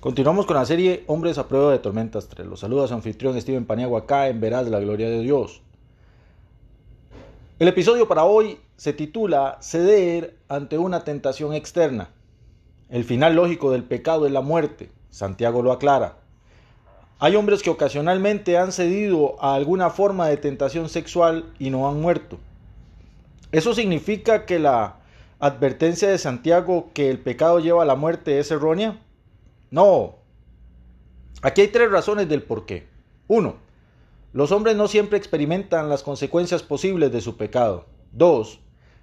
Continuamos con la serie Hombres a prueba de tormentas 3. Los saluda su anfitrión Steven Paniagua acá en Verás la Gloria de Dios. El episodio para hoy se titula Ceder ante una tentación externa. El final lógico del pecado es la muerte. Santiago lo aclara. Hay hombres que ocasionalmente han cedido a alguna forma de tentación sexual y no han muerto. Eso significa que la advertencia de Santiago que el pecado lleva a la muerte es errónea. No. Aquí hay tres razones del por qué. Uno, los hombres no siempre experimentan las consecuencias posibles de su pecado. Dos,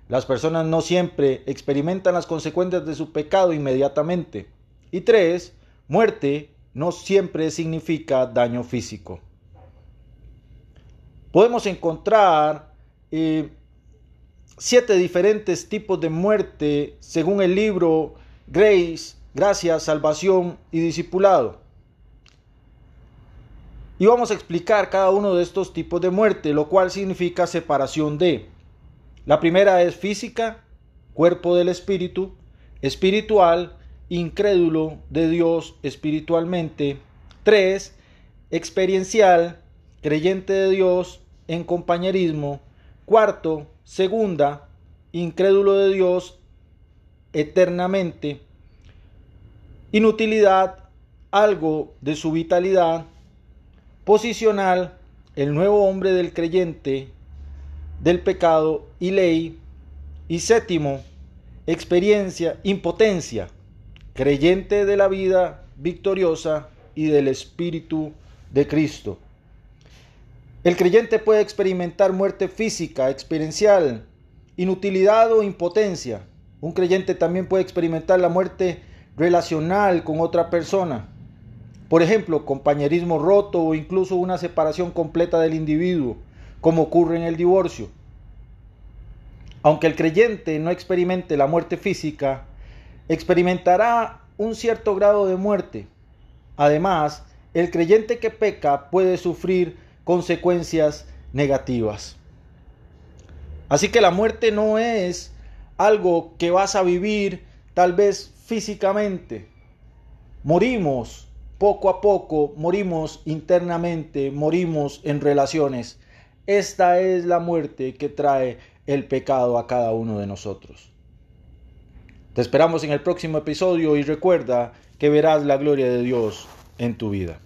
las personas no siempre experimentan las consecuencias de su pecado inmediatamente. Y tres, muerte no siempre significa daño físico. Podemos encontrar eh, siete diferentes tipos de muerte según el libro Grace gracia, salvación y discipulado. Y vamos a explicar cada uno de estos tipos de muerte, lo cual significa separación de. La primera es física, cuerpo del espíritu, espiritual, incrédulo de Dios espiritualmente. Tres, experiencial, creyente de Dios en compañerismo. Cuarto, segunda, incrédulo de Dios eternamente inutilidad, algo de su vitalidad, posicional, el nuevo hombre del creyente, del pecado y ley, y séptimo, experiencia, impotencia, creyente de la vida victoriosa y del Espíritu de Cristo. El creyente puede experimentar muerte física, experiencial, inutilidad o impotencia. Un creyente también puede experimentar la muerte relacional con otra persona. Por ejemplo, compañerismo roto o incluso una separación completa del individuo, como ocurre en el divorcio. Aunque el creyente no experimente la muerte física, experimentará un cierto grado de muerte. Además, el creyente que peca puede sufrir consecuencias negativas. Así que la muerte no es algo que vas a vivir tal vez físicamente. Morimos poco a poco, morimos internamente, morimos en relaciones. Esta es la muerte que trae el pecado a cada uno de nosotros. Te esperamos en el próximo episodio y recuerda que verás la gloria de Dios en tu vida.